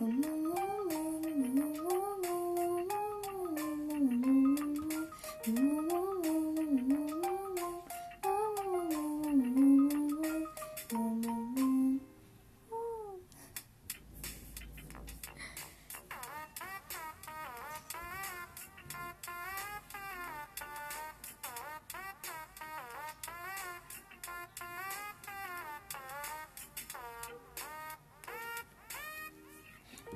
嗯。